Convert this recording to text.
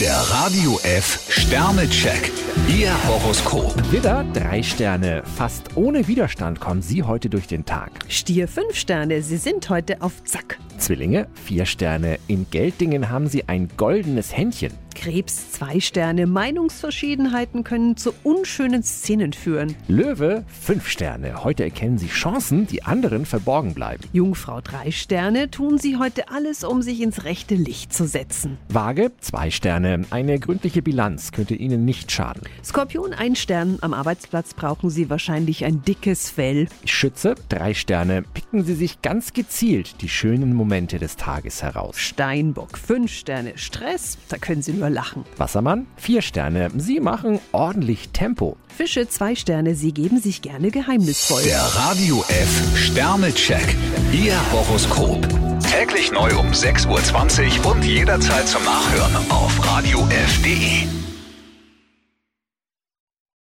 Der Radio F Sternecheck. Ihr Horoskop. Widder, drei Sterne. Fast ohne Widerstand kommen Sie heute durch den Tag. Stier 5 Sterne, Sie sind heute auf Zack. Zwillinge, vier Sterne. In Geltingen haben Sie ein goldenes Händchen. Krebs 2 Sterne, Meinungsverschiedenheiten können zu unschönen Szenen führen. Löwe, fünf Sterne. Heute erkennen Sie Chancen, die anderen verborgen bleiben. Jungfrau 3 Sterne, tun Sie heute alles, um sich ins rechte Licht zu setzen. Waage, zwei Sterne. Eine gründliche Bilanz könnte Ihnen nicht schaden. Skorpion 1 Stern, am Arbeitsplatz brauchen Sie wahrscheinlich ein dickes Fell. Schütze, drei Sterne. Picken Sie sich ganz gezielt die schönen Momente des Tages heraus. Steinbock 5 Sterne, Stress, da können Sie nur lachen. Wassermann, vier Sterne. Sie machen ordentlich Tempo. Fische 2 Sterne, Sie geben sich gerne geheimnisvoll. Der Radio F Sternecheck. Ihr Horoskop. Täglich neu um 6.20 Uhr und jederzeit zum Nachhören auf Radio radiof.de.